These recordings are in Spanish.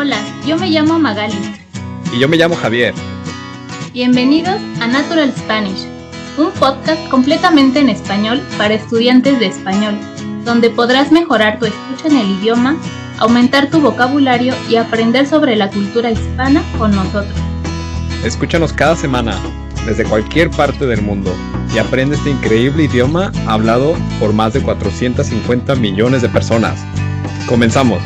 Hola, yo me llamo Magali. Y yo me llamo Javier. Bienvenidos a Natural Spanish, un podcast completamente en español para estudiantes de español, donde podrás mejorar tu escucha en el idioma, aumentar tu vocabulario y aprender sobre la cultura hispana con nosotros. Escúchanos cada semana desde cualquier parte del mundo y aprende este increíble idioma hablado por más de 450 millones de personas. Comenzamos.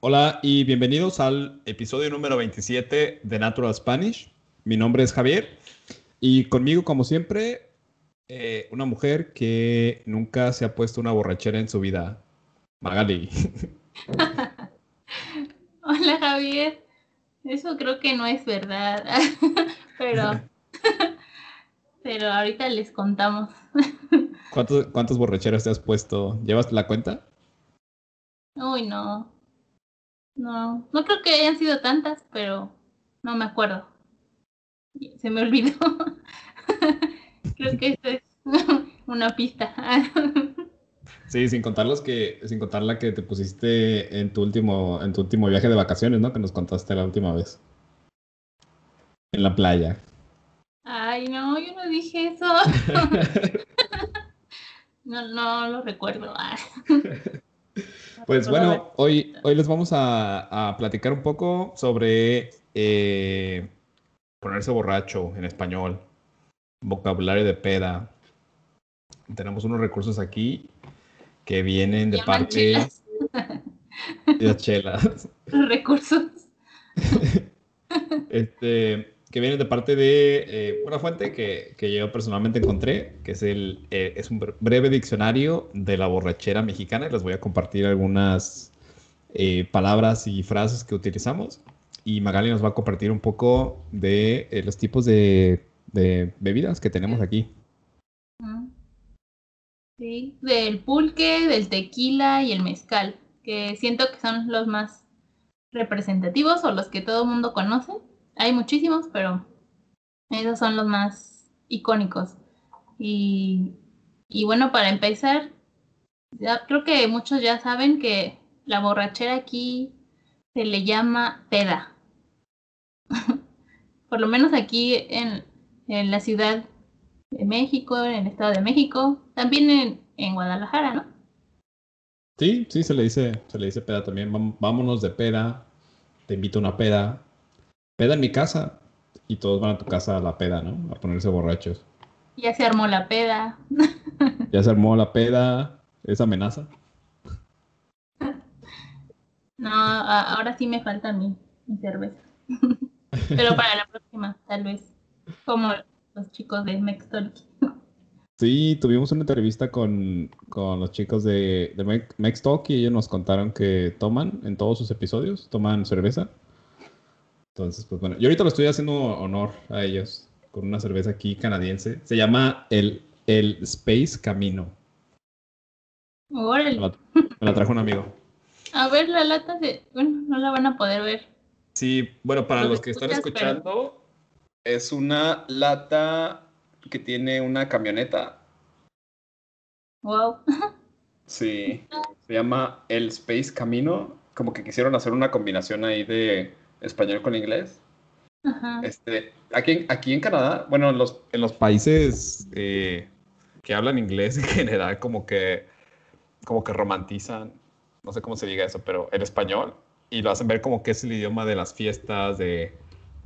Hola y bienvenidos al episodio número 27 de Natural Spanish. Mi nombre es Javier y conmigo, como siempre, eh, una mujer que nunca se ha puesto una borrachera en su vida, Magali. Hola Javier, eso creo que no es verdad, pero, pero ahorita les contamos. ¿Cuántos, ¿Cuántas borracheras te has puesto? ¿Llevas la cuenta? Uy, no. No, no creo que hayan sido tantas, pero no me acuerdo. Se me olvidó. creo que esto es una pista. sí, sin contar los que, sin contar la que te pusiste en tu último, en tu último viaje de vacaciones, ¿no? Que nos contaste la última vez. En la playa. Ay, no, yo no dije eso. no, no lo recuerdo. Pues bueno, hoy, hoy les vamos a, platicar un poco sobre eh, ponerse borracho en español, vocabulario de peda. Tenemos unos recursos aquí que vienen de parte de las chelas. Los recursos. este, que vienen de parte de eh, una fuente que, que, yo personalmente encontré, que es, el, eh, es un breve diccionario de la borrachera mexicana. Y les voy a compartir algunas eh, palabras y frases que utilizamos. Y Magali nos va a compartir un poco de los tipos de, bebidas que tenemos aquí. Sí, del pulque, del tequila y el mezcal, que siento que son los más representativos o los que todo el mundo conoce hay muchísimos, pero esos son los más icónicos. Y, bueno, para empezar, ya, creo que muchos ya saben que la borrachera aquí se le llama peda. Por lo menos aquí en, en, la ciudad de México, en el estado de México, también en, en Guadalajara, ¿no? Sí, sí, se le dice, se le dice peda también. Vámonos de peda, te invito a una peda, peda en mi casa y todos van a tu casa a la peda, ¿no? A ponerse borrachos. Ya se armó la peda. ya se armó la peda. ¿Es amenaza? No, ahora sí me falta mi, cerveza. Pero para la próxima, tal vez. Como los chicos de Mextalk. Sí, tuvimos una entrevista con, los chicos de, de Mextalk y ellos nos contaron que toman en todos sus episodios, toman cerveza. Entonces, pues bueno, yo ahorita lo estoy haciendo honor a ellos con una cerveza aquí canadiense. Se llama el, el Space Camino. Órale. Me la, trajo un amigo. A ver, la lata de... Bueno, no la van a poder ver. Sí, bueno, para los, que están escuchando, es una lata que tiene una camioneta. Wow. Sí, se llama el Space Camino. Como que quisieron hacer una combinación ahí de español con inglés. Este, aquí, aquí en Canadá, bueno, en los, en los países eh, que hablan inglés en general, como que, como que romantizan, no sé cómo se diga eso, pero el español y lo hacen ver como que es el idioma de las fiestas, de,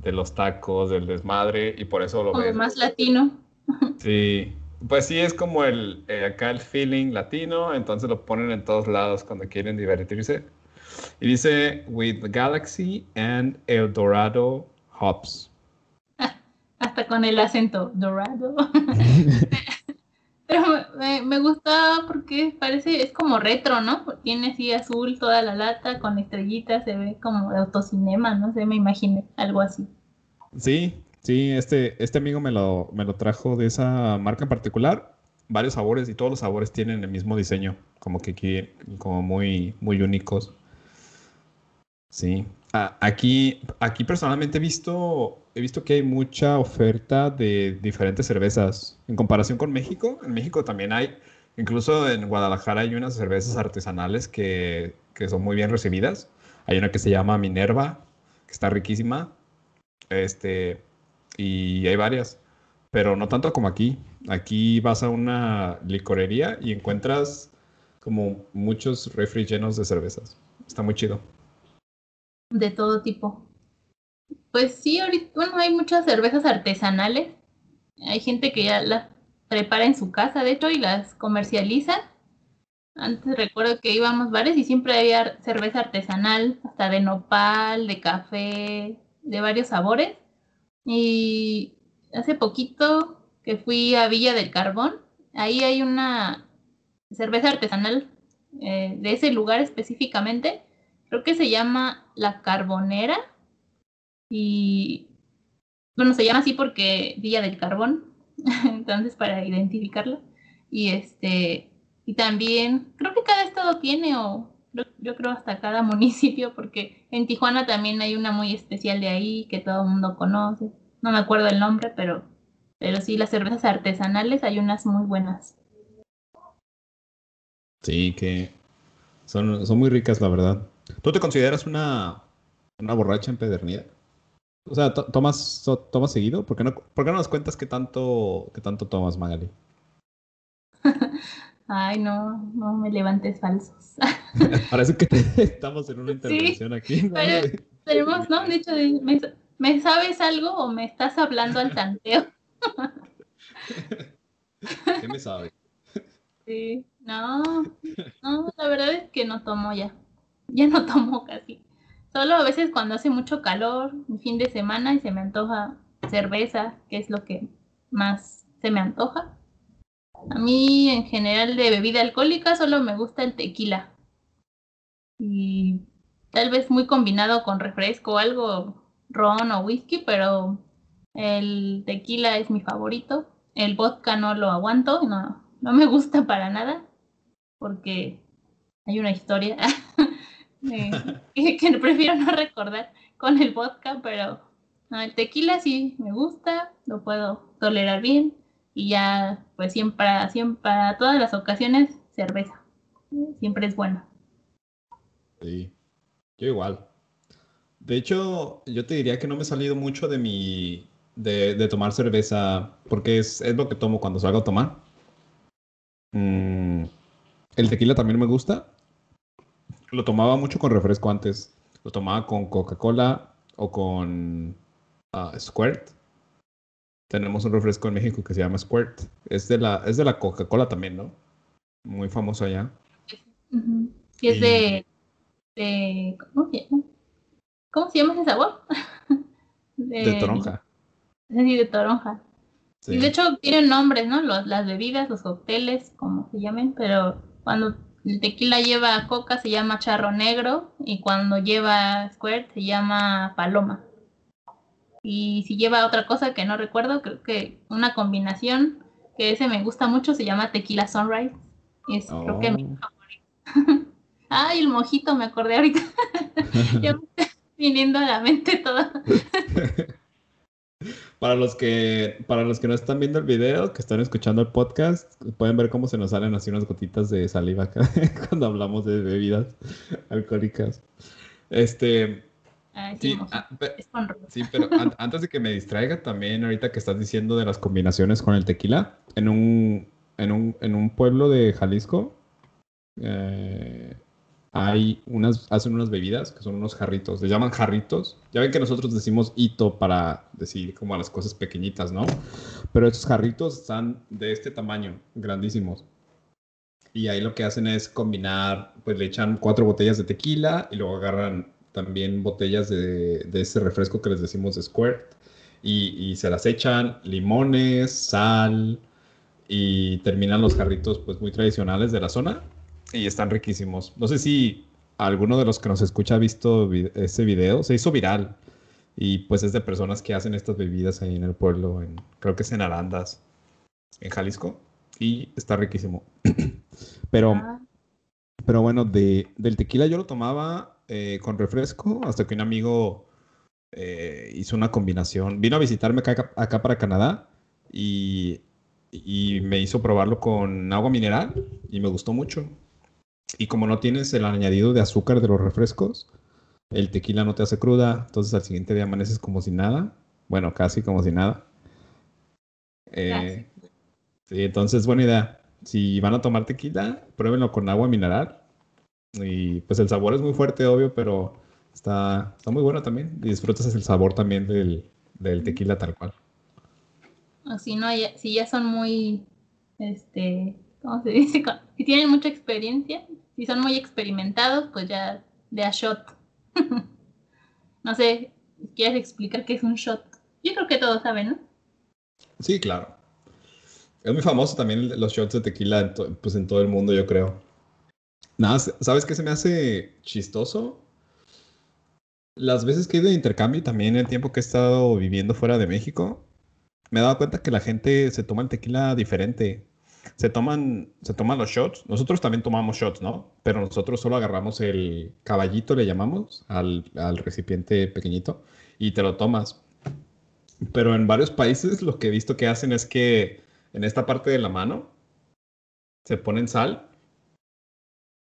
de los tacos, del desmadre, y por eso lo como más latino. Sí, pues sí, es como el, eh, acá el feeling latino, entonces lo ponen en todos lados cuando quieren divertirse. Y dice, with Galaxy and El Dorado Hops. Hasta con el acento Dorado. Pero me, me, gusta porque parece, es como retro, ¿no? Tiene así azul toda la lata con estrellitas, se ve como de autocinema, no sé, me imaginé algo así. Sí, sí, este, este amigo me lo, me lo trajo de esa marca en particular. Varios sabores y todos los sabores tienen el mismo diseño, como que aquí, como muy, muy únicos. Sí. aquí, aquí personalmente he visto, he visto que hay mucha oferta de diferentes cervezas. En comparación con México, en México también hay Incluso en Guadalajara hay unas cervezas artesanales que, que son muy bien recibidas. Hay una que se llama Minerva, que está riquísima. Este, y hay varias, pero no tanto como aquí. Aquí vas a una licorería y encuentras como muchos refri de cervezas. Está muy chido. De todo tipo. Pues sí, ahorita, bueno, hay muchas cervezas artesanales. Hay gente que ya las prepara en su casa, de hecho, y las comercializa. Antes recuerdo que íbamos bares y siempre había cerveza artesanal, hasta de nopal, de café, de varios sabores. Y hace poquito que fui a Villa del Carbón, ahí hay una cerveza artesanal eh, de ese lugar específicamente. Creo que se llama La Carbonera. Y bueno, se llama así porque Villa del Carbón. Entonces, para identificarla. Y este, y también, creo que cada estado tiene, o yo creo hasta cada municipio, porque en Tijuana también hay una muy especial de ahí que todo el mundo conoce. No me acuerdo el nombre, pero, pero sí, las cervezas artesanales hay unas muy buenas. Sí, que son, son muy ricas, la verdad. ¿Tú te consideras una, una borracha empedernida? O sea, ¿tomas, tomas seguido? ¿Por qué, no, ¿Por qué no nos cuentas qué tanto, qué tanto tomas, Magali? Ay, no, no me levantes falsos. Parece que estamos en una intervención aquí. ¿no? tenemos, ¿no? De hecho, ¿me, ¿me, sabes algo o me estás hablando al tanteo? ¿Qué me sabes? Sí, no, no, la verdad es que no tomo ya. Ya no tomo casi. Solo a veces cuando hace mucho calor, un fin de semana y se me antoja cerveza, que es lo que más se me antoja. A mí en general de bebida alcohólica solo me gusta el tequila. Y tal vez muy combinado con refresco o algo, ron o whisky, pero el tequila es mi favorito. El vodka no lo aguanto, no, no me gusta para nada, porque hay una historia que, prefiero no recordar con el vodka, pero el tequila sí me gusta, lo puedo tolerar bien y ya pues siempre, siempre para todas las ocasiones cerveza. Siempre es bueno. Sí, yo igual. De hecho, yo te diría que no me he salido mucho de mi de, tomar cerveza porque es, es, lo que tomo cuando salgo a tomar. Mm, el tequila también me gusta, lo tomaba mucho con refresco antes. Lo tomaba con Coca-Cola o con uh, Squirt. Tenemos un refresco en México que se llama Squirt. Es de la, es de la Coca-Cola también, ¿no? Muy famoso allá. Y es de, de ¿cómo, se llama? ¿Cómo se llama ese sabor? de, toronja. Sí, de toronja. Y de hecho tienen nombres, ¿no? Los, las bebidas, los cócteles, como se llamen, pero cuando el tequila lleva coca se llama charro negro y cuando lleva squirt se llama paloma. Y si lleva otra cosa que no recuerdo, creo que una combinación que ese me gusta mucho se llama tequila sunrise. Es creo que mi oh. favorito. Ay, el mojito me acordé ahorita. ya me está viniendo a la mente todo. Para los que para los que no están viendo el video, que están escuchando el podcast, pueden ver cómo se nos salen así unas gotitas de saliva cuando hablamos de bebidas alcohólicas. Este sí, ah, sí, pero antes de que me distraiga también ahorita que estás diciendo de las combinaciones con el tequila, en un en un, en un pueblo de Jalisco eh, hay unas, hacen unas bebidas que son unos jarritos, les llaman jarritos. Ya ven que nosotros decimos hito para decir como a las cosas pequeñitas, ¿no? Pero estos jarritos están de este tamaño, grandísimos. Y ahí lo que hacen es combinar, pues le echan cuatro botellas de tequila y luego agarran también botellas de, de ese refresco que les decimos de Squirt y, y se las echan, limones, sal y terminan los jarritos pues muy tradicionales de la zona y están riquísimos. No sé si alguno de los que nos escucha ha visto ese video. Se hizo viral. Y pues es de personas que hacen estas bebidas ahí en el pueblo. En, creo que es en Arandas, en Jalisco. Y está riquísimo. pero, ah. pero bueno, de, del tequila yo lo tomaba eh, con refresco hasta que un amigo eh, hizo una combinación. Vino a visitarme acá, acá para Canadá y y me hizo probarlo con agua mineral y me gustó mucho. Y como no tienes el añadido de azúcar de los refrescos, el tequila no te hace cruda, entonces al siguiente día amaneces como si nada. Bueno, casi como si nada. Eh, sí, entonces buena idea. Si van a tomar tequila, pruébenlo con agua mineral. Y pues el sabor es muy fuerte, obvio, pero está, está muy bueno también. Y disfrutas el sabor también del, del tequila tal cual. O si no, si ya son muy, este, ¿cómo se dice? Si tienen mucha experiencia, si son muy experimentados, pues ya de a shot. no sé, ¿quieres explicar qué es un shot? Yo creo que todos saben, ¿no? Sí, claro. Es muy famoso también los shots de tequila en pues en todo el mundo, yo creo. Nada, ¿sabes qué se me hace chistoso? Las veces que he ido de intercambio también el tiempo que he estado viviendo fuera de México, me he dado cuenta que la gente se toma el tequila diferente se toman, se toman los shots. Nosotros también tomamos shots, ¿no? Pero nosotros solo agarramos el caballito, le llamamos, al, al recipiente pequeñito, y te lo tomas. Pero en varios países lo que he visto que hacen es que en esta parte de la mano se ponen sal.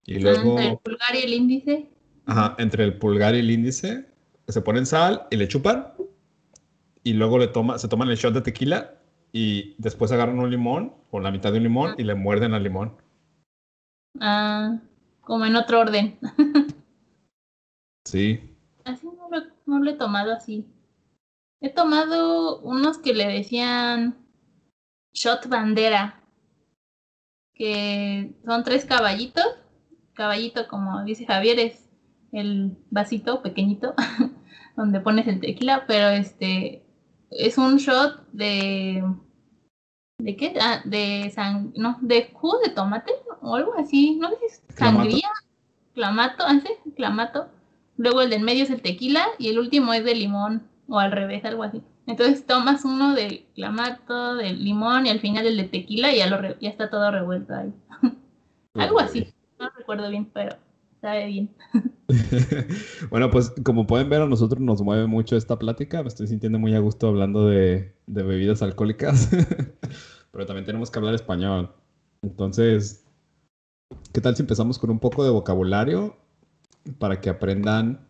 Y luego. Entre el pulgar y el índice. Ajá, entre el pulgar y el índice se ponen sal y le chupan. Y luego le toma, se toman el shot de tequila y después agarran un limón o la mitad de un limón y le muerden al limón. Ah, como en otro orden. sí. Así no lo, no lo he tomado así. He tomado unos que le decían shot bandera, que son tres caballitos. Caballito, como dice Javier, es el vasito pequeño donde pones el tequila, pero este es un shot de ¿De qué? Ah, de sang no, de jugo de tomate o algo así, no sé si es sangría, clamato, ¿así? Ah, clamato. Luego el del medio es el tequila y el último es de limón o al revés, algo así. Entonces tomas uno de clamato, del limón y al final el de tequila y ya, lo ya está todo revuelto ahí. algo así, no recuerdo bien, pero sabe bien. bueno, pues como pueden ver, a nosotros nos mueve mucho esta plática. Me estoy sintiendo muy a gusto hablando de, bebidas alcohólicas, pero también tenemos que hablar español. Entonces, ¿qué tal si empezamos con un poco de vocabulario para que aprendan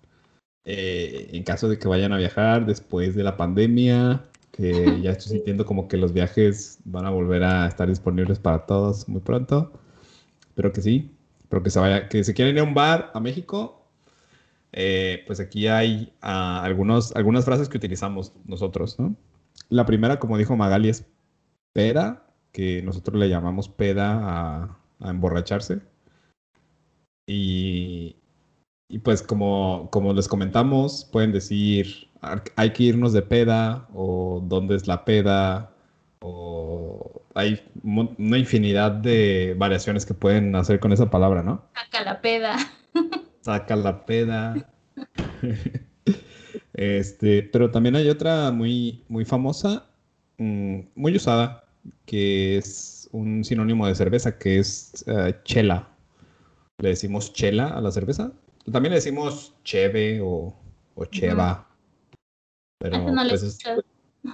eh, en caso de que vayan a viajar después de la pandemia? Que ya estoy sintiendo como que los viajes van a volver a estar disponibles para todos muy pronto. Pero que sí, pero que se vaya, que se quieren ir a un bar a México, eh, pues aquí hay ah, algunos, algunas frases que utilizamos nosotros, ¿no? La primera, como dijo Magali, es peda, que nosotros le llamamos peda a, emborracharse. Y, pues como, como les comentamos, pueden decir, hay que irnos de peda, o dónde es la peda, o hay una infinidad de variaciones que pueden hacer con esa palabra, ¿no? Saca la peda. saca la peda. este, pero también hay otra muy, muy famosa, mm, muy usada, que es un sinónimo de cerveza, que es eh, chela. Le decimos chela a la cerveza. También le decimos cheve o, cheva. Pero pues,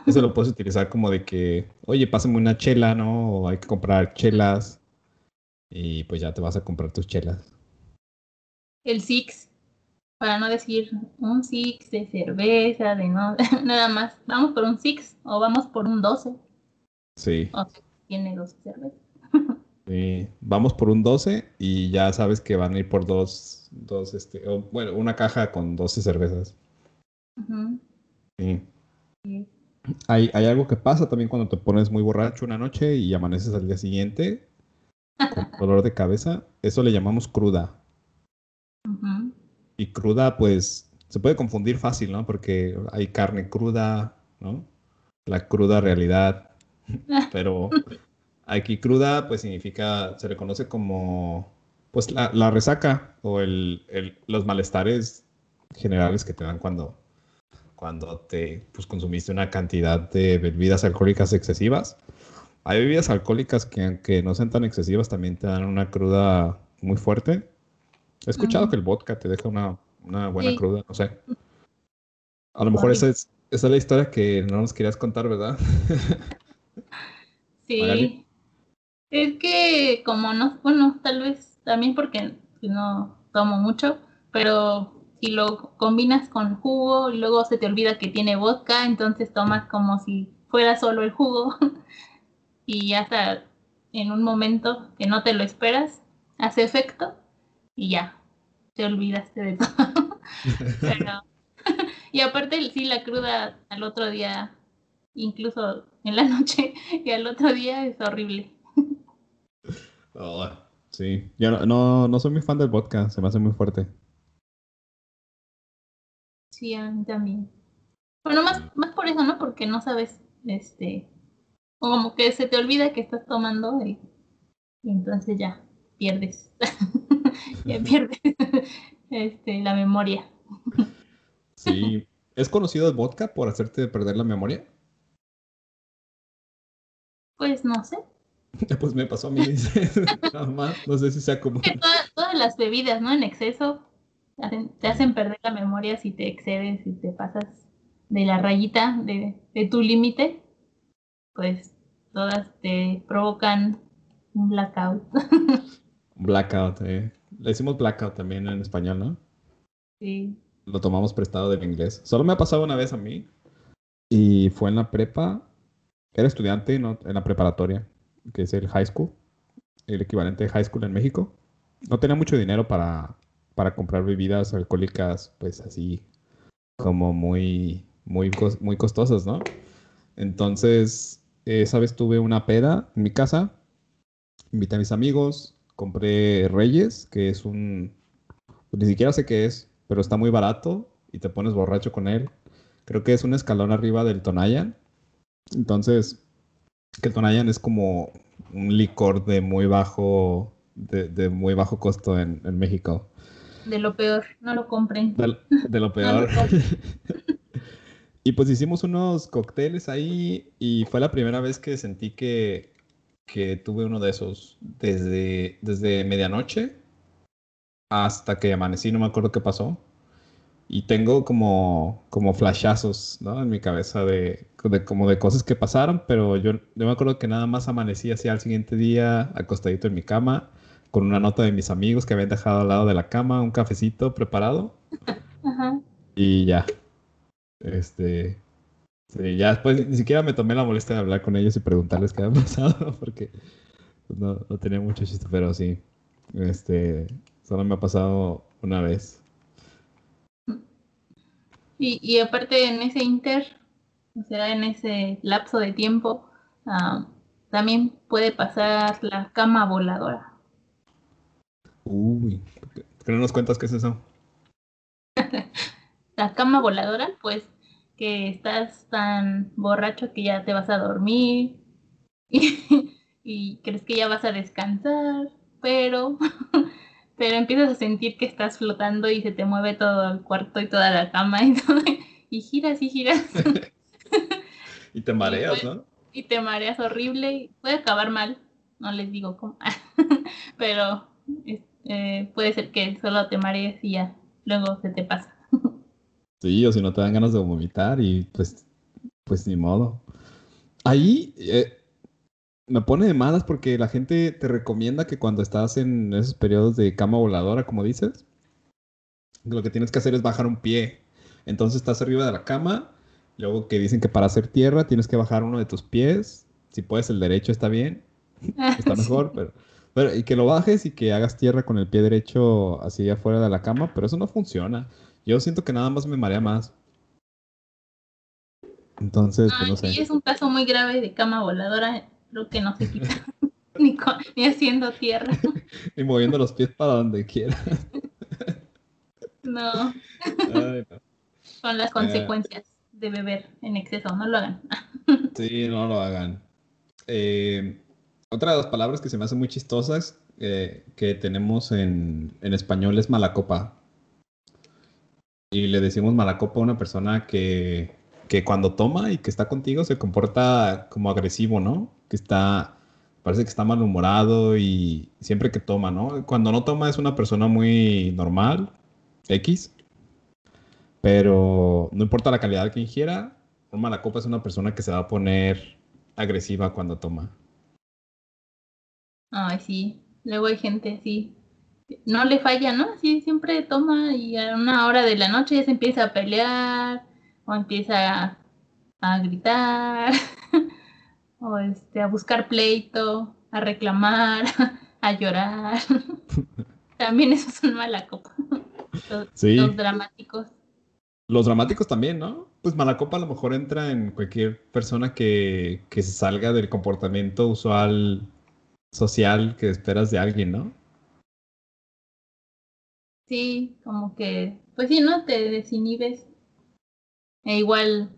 eso lo puedes utilizar como de que, oye, pásame una chela, ¿no? O hay que comprar chelas. Y pues ya te vas a comprar tus chelas el Six, para no decir un Six de cerveza, de no, nada más. Vamos por un Six o vamos por un 12. Sí. O tiene 12 cervezas. Sí, vamos por un 12 y ya sabes que van a ir por dos, dos este, bueno, una caja con 12 cervezas. sí. Hay, hay algo que pasa también cuando te pones muy borracho una noche y amaneces al día siguiente con dolor de cabeza. Eso le llamamos cruda. Y cruda, pues, se puede confundir fácil, ¿no? Porque hay carne cruda, ¿no? La cruda realidad. Pero aquí cruda, pues significa, se reconoce como, pues, la, resaca o el, los malestares generales que te dan cuando, cuando te pues, consumiste una cantidad de bebidas alcohólicas excesivas. Hay bebidas alcohólicas que aunque no sean tan excesivas, también te dan una cruda muy fuerte. He escuchado que el vodka te deja una, buena cruda, no sé. A lo mejor esa es, esa es la historia que no nos querías contar, ¿verdad? Sí. Es que como no, bueno, tal vez también porque no tomo mucho, pero si lo combinas con jugo y luego se te olvida que tiene vodka, entonces tomas como si fuera solo el jugo y hasta en un momento que no te lo esperas, hace efecto y ya, te olvidaste de todo. y aparte, sí, la cruda al otro día, incluso en la noche y al otro día es horrible. Oh, sí, yo no, no, soy muy fan del vodka, se me hace muy fuerte. Sí, a mí también. Bueno, más, más por eso, ¿no? Porque no sabes, este, como que se te olvida que estás tomando y, entonces ya pierdes, ya pierdes este, la memoria. sí, ¿es conocido el vodka por hacerte perder la memoria? Pues no sé. Pues me pasó a mí, nada más, no sé si sea común. Todas, las bebidas, ¿no? En exceso te hacen perder la memoria si te excedes, si te pasas de la rayita de, de tu límite, pues todas te provocan un blackout. blackout, eh. Le decimos blackout también en español, ¿no? Sí. Lo tomamos prestado del inglés. Solo me ha pasado una vez a mí y fue en la prepa. Era estudiante ¿no? en la preparatoria, que es el high school, el equivalente de high school en México. No tenía mucho dinero para, para comprar bebidas alcohólicas, pues así como muy, muy, muy costosas, ¿no? Entonces, esa vez tuve una peda en mi casa, invité a mis amigos, compré Reyes, que es un... Ni siquiera sé qué es, pero está muy barato y te pones borracho con él. Creo que es un escalón arriba del Tonayan. Entonces, que el Tonayan es como un licor de muy bajo, de, muy bajo costo en, México. De lo peor, no lo compren. De, lo peor. Y pues hicimos unos cócteles ahí y fue la primera vez que sentí que, que tuve uno de esos desde, desde medianoche hasta que amanecí, no me acuerdo qué pasó. Y tengo como, como flashazos ¿no? en mi cabeza de, de, como de cosas que pasaron, pero yo, yo me acuerdo que nada más amanecí así al siguiente día, acostadito en mi cama, con una nota de mis amigos que habían dejado al lado de la cama, un cafecito preparado. Y ya, este, sí, ya después ni siquiera me tomé la molestia de hablar con ellos y preguntarles qué había pasado, porque pues, no, tenía mucho chiste, pero sí, este, solo me ha pasado una vez. Y, y aparte en ese inter, o sea, en ese lapso de tiempo, ah, también puede pasar la cama voladora. Uy, ¿qué no nos cuentas qué es eso? la cama voladora, pues que estás tan borracho que ya te vas a dormir y, crees que ya vas a descansar, pero, pero empiezas a sentir que estás flotando y se te mueve todo el cuarto y toda la cama y, y giras y giras. y te mareas, ¿no? Y te mareas horrible y puede acabar mal, no les digo cómo, pero eh, puede ser que solo te marees y ya, luego se te pasa. Sí, o si no te dan ganas de vomitar y pues, pues ni modo. Ahí eh, me pone de malas porque la gente te recomienda que cuando estás en esos periodos de cama voladora, como dices, lo que tienes que hacer es bajar un pie. Entonces estás arriba de la cama, luego que dicen que para hacer tierra tienes que bajar uno de tus pies. Si puedes el derecho está bien, está mejor, pero, pero y que lo bajes y que hagas tierra con el pie derecho así afuera de la cama, pero eso no funciona. Yo siento que nada más me marea más. Entonces, pues no sé. es un caso muy grave de cama voladora, creo que no se quita. ni, haciendo tierra. ni moviendo los pies para donde quiera. no. Son las eh. consecuencias de beber en exceso, no lo hagan. sí, no lo hagan. Eh, otra de las palabras que se me hacen muy chistosas eh, que tenemos en, en español es mala copa y le decimos mala copa a una persona que, que cuando toma y que está contigo se comporta como agresivo, ¿no? Que está, parece que está malhumorado y siempre que toma, ¿no? Cuando no toma es una persona muy normal, X, pero no importa la calidad que ingiera, un mala copa es una persona que se va a poner agresiva cuando toma. Ay, sí. Luego hay gente así. No le falla, ¿no? Sí, siempre toma y a una hora de la noche ya se empieza a pelear o empieza a, gritar o este, a buscar pleito, a reclamar, a llorar. También eso es una mala copa. los dramáticos. Los dramáticos también, ¿no? Pues mala copa a lo mejor entra en cualquier persona que, se salga del comportamiento usual social que esperas de alguien, ¿no? Sí, como que, pues sí, ¿no? Te desinhibes. E igual,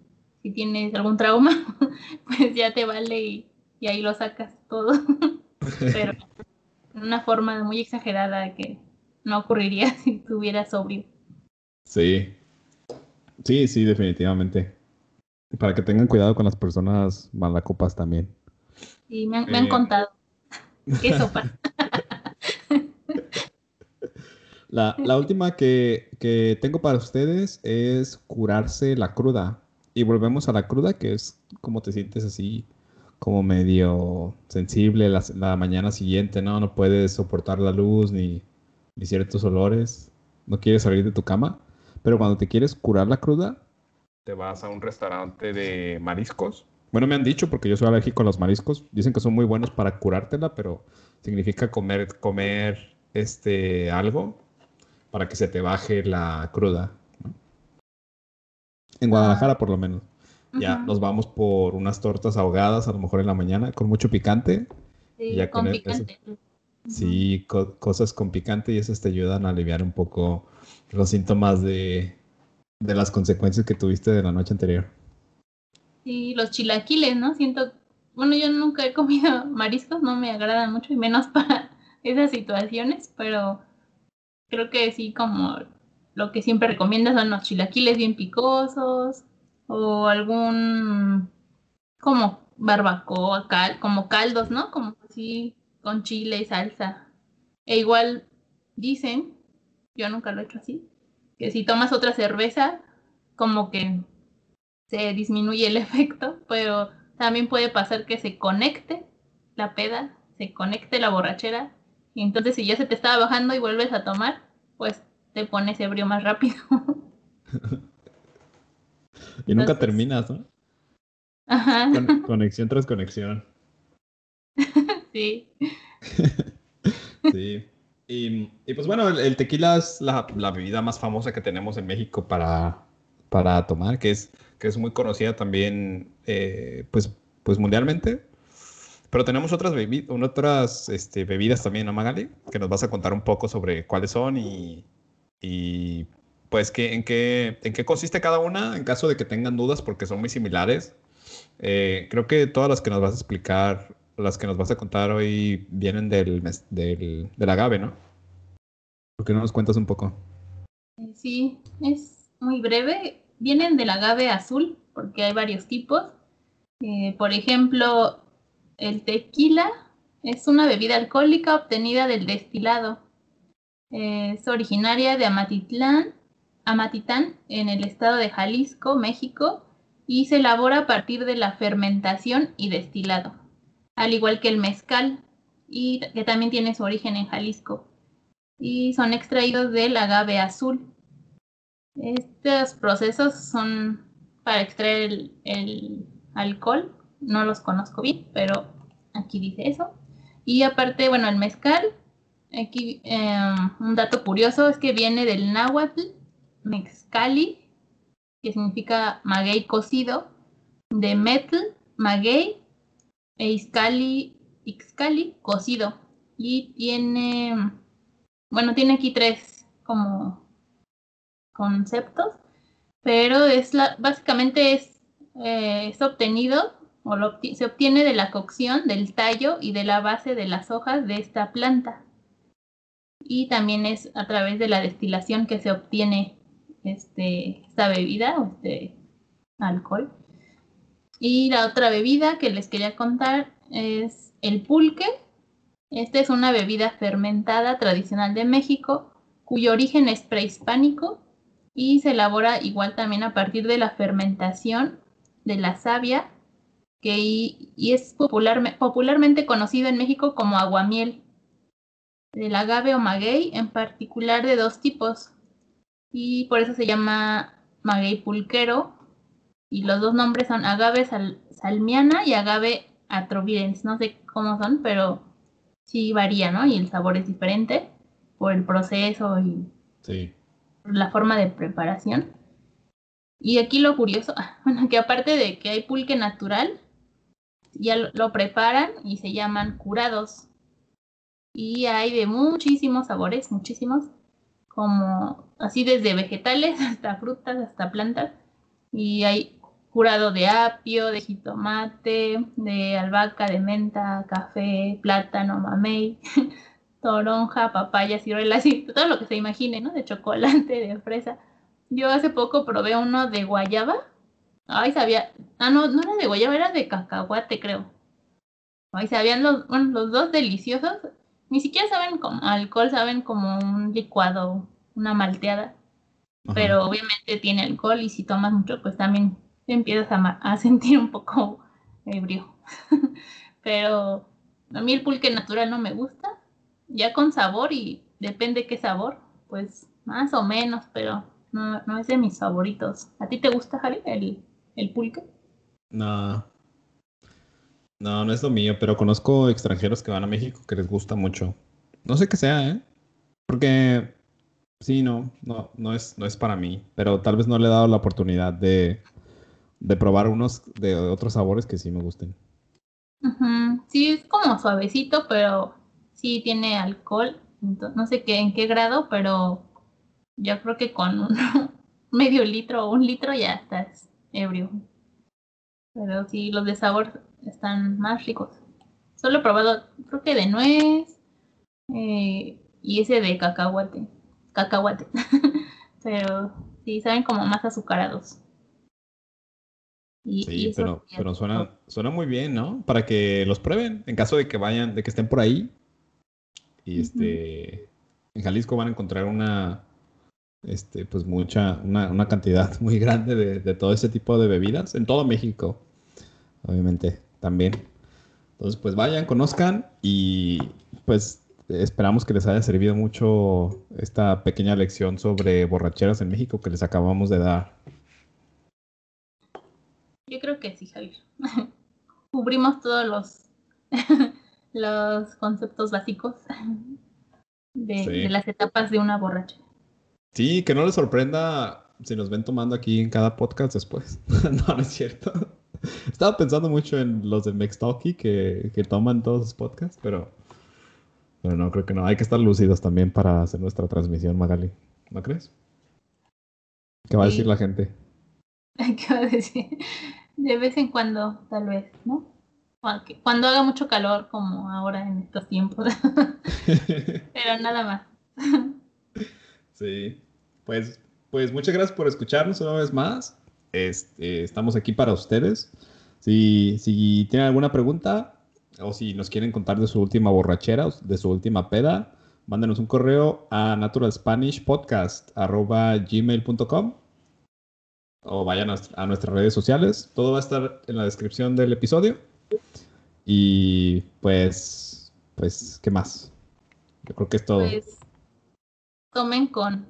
si tienes algún trauma, pues ya te vale y, y ahí lo sacas todo. Pero una forma muy exagerada que no ocurriría si estuvieras sobrio. Sí, Sí, sí, definitivamente. Para que tengan cuidado con las personas malacopas también. Sí, me han, eh, contado. ¿Qué sopa? La, la última que, que tengo para ustedes es curarse la cruda. Y volvemos a la cruda, que es como te sientes así, como medio sensible la, la mañana siguiente, ¿no? No puedes soportar la luz ni, ni ciertos olores. No quieres salir de tu cama. Pero cuando te quieres curar la cruda, te vas a un restaurante de mariscos. Bueno, me han dicho, porque yo soy alérgico a los mariscos, dicen que son muy buenos para curártela, pero significa comer, comer este, algo para que se te baje la cruda. En Guadalajara, por lo menos. Ya nos vamos por unas tortas ahogadas, a lo mejor en la mañana, con mucho picante. Sí, con, picante. sí, cosas con picante y esas te ayudan a aliviar un poco los síntomas de, las consecuencias que tuviste de la noche anterior. Sí, los chilaquiles, ¿no? Siento, bueno, yo nunca he comido mariscos, no me agradan mucho y menos para esas situaciones, pero creo que sí, como lo que siempre recomiendas son los chilaquiles bien picosos o algún como barbacoa, cal, como caldos, ¿no? Como así con chile y salsa. E igual dicen yo nunca lo he hecho así, que si tomas otra cerveza, como que se disminuye el efecto, pero también puede pasar que se conecte la peda, se conecte la borrachera, entonces si ya se te estaba bajando y vuelves a tomar, pues te pones ebrio más rápido. y nunca terminas, ¿no? Ajá. conexión tras conexión. sí. sí. Y, pues bueno, el, tequila es la, bebida más famosa que tenemos en México para, para tomar, que es, que es muy conocida también eh, pues, pues mundialmente. Pero tenemos otras, otras este, bebidas también, ¿no, Magali? Que nos vas a contar un poco sobre cuáles son y, y pues que, en, qué, en qué consiste cada una, en caso de que tengan dudas, porque son muy similares. Eh, creo que todas las que nos vas a explicar las que nos vas a contar hoy vienen del, del, del agave, ¿no? ¿Por qué no nos cuentas un poco? Eh, sí, es muy breve. Vienen del agave azul, porque hay varios tipos. Eh, por ejemplo, el tequila es una bebida alcohólica obtenida del destilado. es originaria de Amatitlán, Amatitán, en el estado de Jalisco, México, y se elabora a partir de la fermentación y destilado al igual que el mezcal, y que también tiene su origen en Jalisco. Y son extraídos del agave azul. Estos procesos son para extraer el, alcohol. No los conozco bien, pero aquí dice eso. Y aparte, bueno, el mezcal, aquí em, un dato curioso es que viene del náhuatl mezcali, que significa maguey cocido, de metl, maguey e Ixcali, cocido. Y tiene, bueno, tiene aquí tres como conceptos, pero es la, básicamente es, eh, es obtenido se obtiene de la cocción del tallo y de la base de las hojas de esta planta. Y también es a través de la destilación que se obtiene este, esta bebida o este alcohol. Y la otra bebida que les quería contar es el pulque. Esta es una bebida fermentada tradicional de México cuyo origen es prehispánico y se elabora igual también a partir de la fermentación de la savia que y, es popular, popularmente conocido en México como aguamiel, del agave o maguey, en particular de dos tipos, y por eso se llama maguey pulquero, y los dos nombres son agave salmiana y agave atrovirens, no sé cómo son, pero sí varía, ¿no? Y el sabor es diferente por el proceso y la forma de preparación. Y aquí lo curioso, bueno, que aparte de que hay pulque natural, ya lo, preparan y se llaman curados. Y hay de muchísimos sabores, muchísimos, como así desde vegetales hasta frutas, hasta plantas. Y hay curado de apio, de jitomate, de albahaca, de menta, café, plátano, mamey, toronja, papaya, ciruelas, y todo lo que se imagine, ¿no? De chocolate, de fresa. Yo hace poco probé uno de guayaba. Ay, sabía. Ah, no, no era de guayaba, era de cacahuate, creo. Ay, sabían los, bueno, los dos deliciosos. Ni siquiera saben como alcohol, saben como un licuado, una malteada. Pero obviamente tiene alcohol y si tomas mucho, pues también te empiezas a, a sentir un poco ebrio. Pero a mí el pulque natural no me gusta. Ya con sabor y depende qué sabor, pues más o menos, pero no, no es de mis favoritos. ¿A ti te gusta, Harry, el, el pulque? No. No, no es lo mío, pero conozco extranjeros que van a México que les gusta mucho. No sé qué sea, ¿eh? Porque sí, no, no, no es, no es para mí. Pero tal vez no le he dado la oportunidad de, de probar unos de otros sabores que sí me gusten. Sí, es como suavecito, pero sí tiene alcohol. no sé qué, en qué grado, pero yo creo que con un medio litro o un litro ya estás ebrio. Pero sí, los de sabor están más ricos. Solo he probado, creo que de nuez eh, y ese de cacahuate. Cacahuate. pero sí, saben como más azucarados. sí, pero, pero suena, suena muy bien, ¿no? Para que los prueben, en caso de que vayan, de que estén por ahí. Y este, en Jalisco van a encontrar una, este, pues mucha, una, una cantidad muy grande de, de, todo ese tipo de bebidas en todo México, obviamente, también. Entonces, pues vayan, conozcan y pues esperamos que les haya servido mucho esta pequeña lección sobre borracheras en México que les acabamos de dar. Yo creo que sí, Javier. Cubrimos todos los, los conceptos básicos de, de las etapas de una borrachera. Sí, que no les sorprenda si nos ven tomando aquí en cada podcast después. no, no es cierto. Estaba pensando mucho en los de Mextalky que, que toman todos los podcasts, pero, pero no, creo que no. Hay que estar lúcidos también para hacer nuestra transmisión, Magali. ¿No crees? ¿Qué va a decir la gente? ¿Qué va a decir? De vez en cuando, tal vez, ¿no? Cuando haga mucho calor, como ahora en estos tiempos. pero nada más. Sí, pues, pues muchas gracias por escucharnos una vez más. Este, estamos aquí para ustedes. Si, si tienen alguna pregunta o si nos quieren contar de su última borrachera, de su última peda, mándenos un correo a naturalspanishpodcast.gmail.com o vayan a, nuestras redes sociales. Todo va a estar en la descripción del episodio. Y pues, pues, ¿qué más? Yo creo que es todo. Pues, tomen con,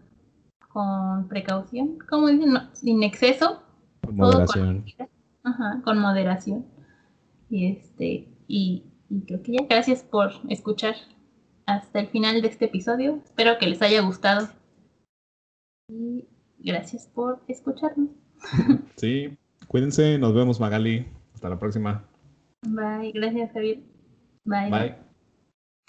con precaución, como dicen, sin exceso. Con moderación. Con, ajá, con moderación. Y este, y, creo que ya gracias por escuchar hasta el final de este episodio. Espero que les haya gustado. Y gracias por escucharnos. Sí, cuídense, nos vemos Magali. Hasta la próxima. Bye, gracias Javier. Bye. Bye.